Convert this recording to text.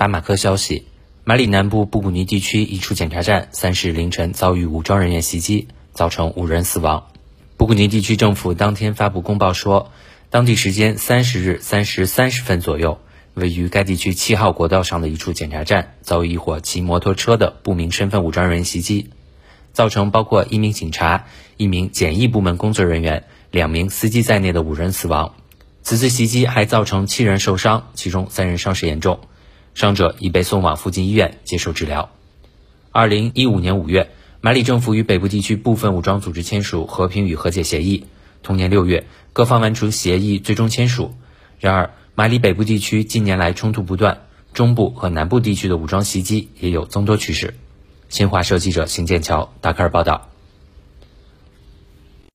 巴马科消息，马里南部布古尼地区一处检查站三十日凌晨遭遇武装人员袭击，造成五人死亡。布古尼地区政府当天发布公报说，当地时间三十日三时三十分左右，位于该地区七号国道上的一处检查站遭遇一伙骑摩托车的不明身份武装人员袭击，造成包括一名警察、一名检疫部门工作人员、两名司机在内的五人死亡。此次袭击还造成七人受伤，其中三人伤势严重，伤者已被送往附近医院接受治疗。二零一五年五月，马里政府与北部地区部分武装组织签署和平与和解协议，同年六月，各方完成协议最终签署。然而，马里北部地区近年来冲突不断，中部和南部地区的武装袭击也有增多趋势。新华社记者邢剑桥达喀尔报道。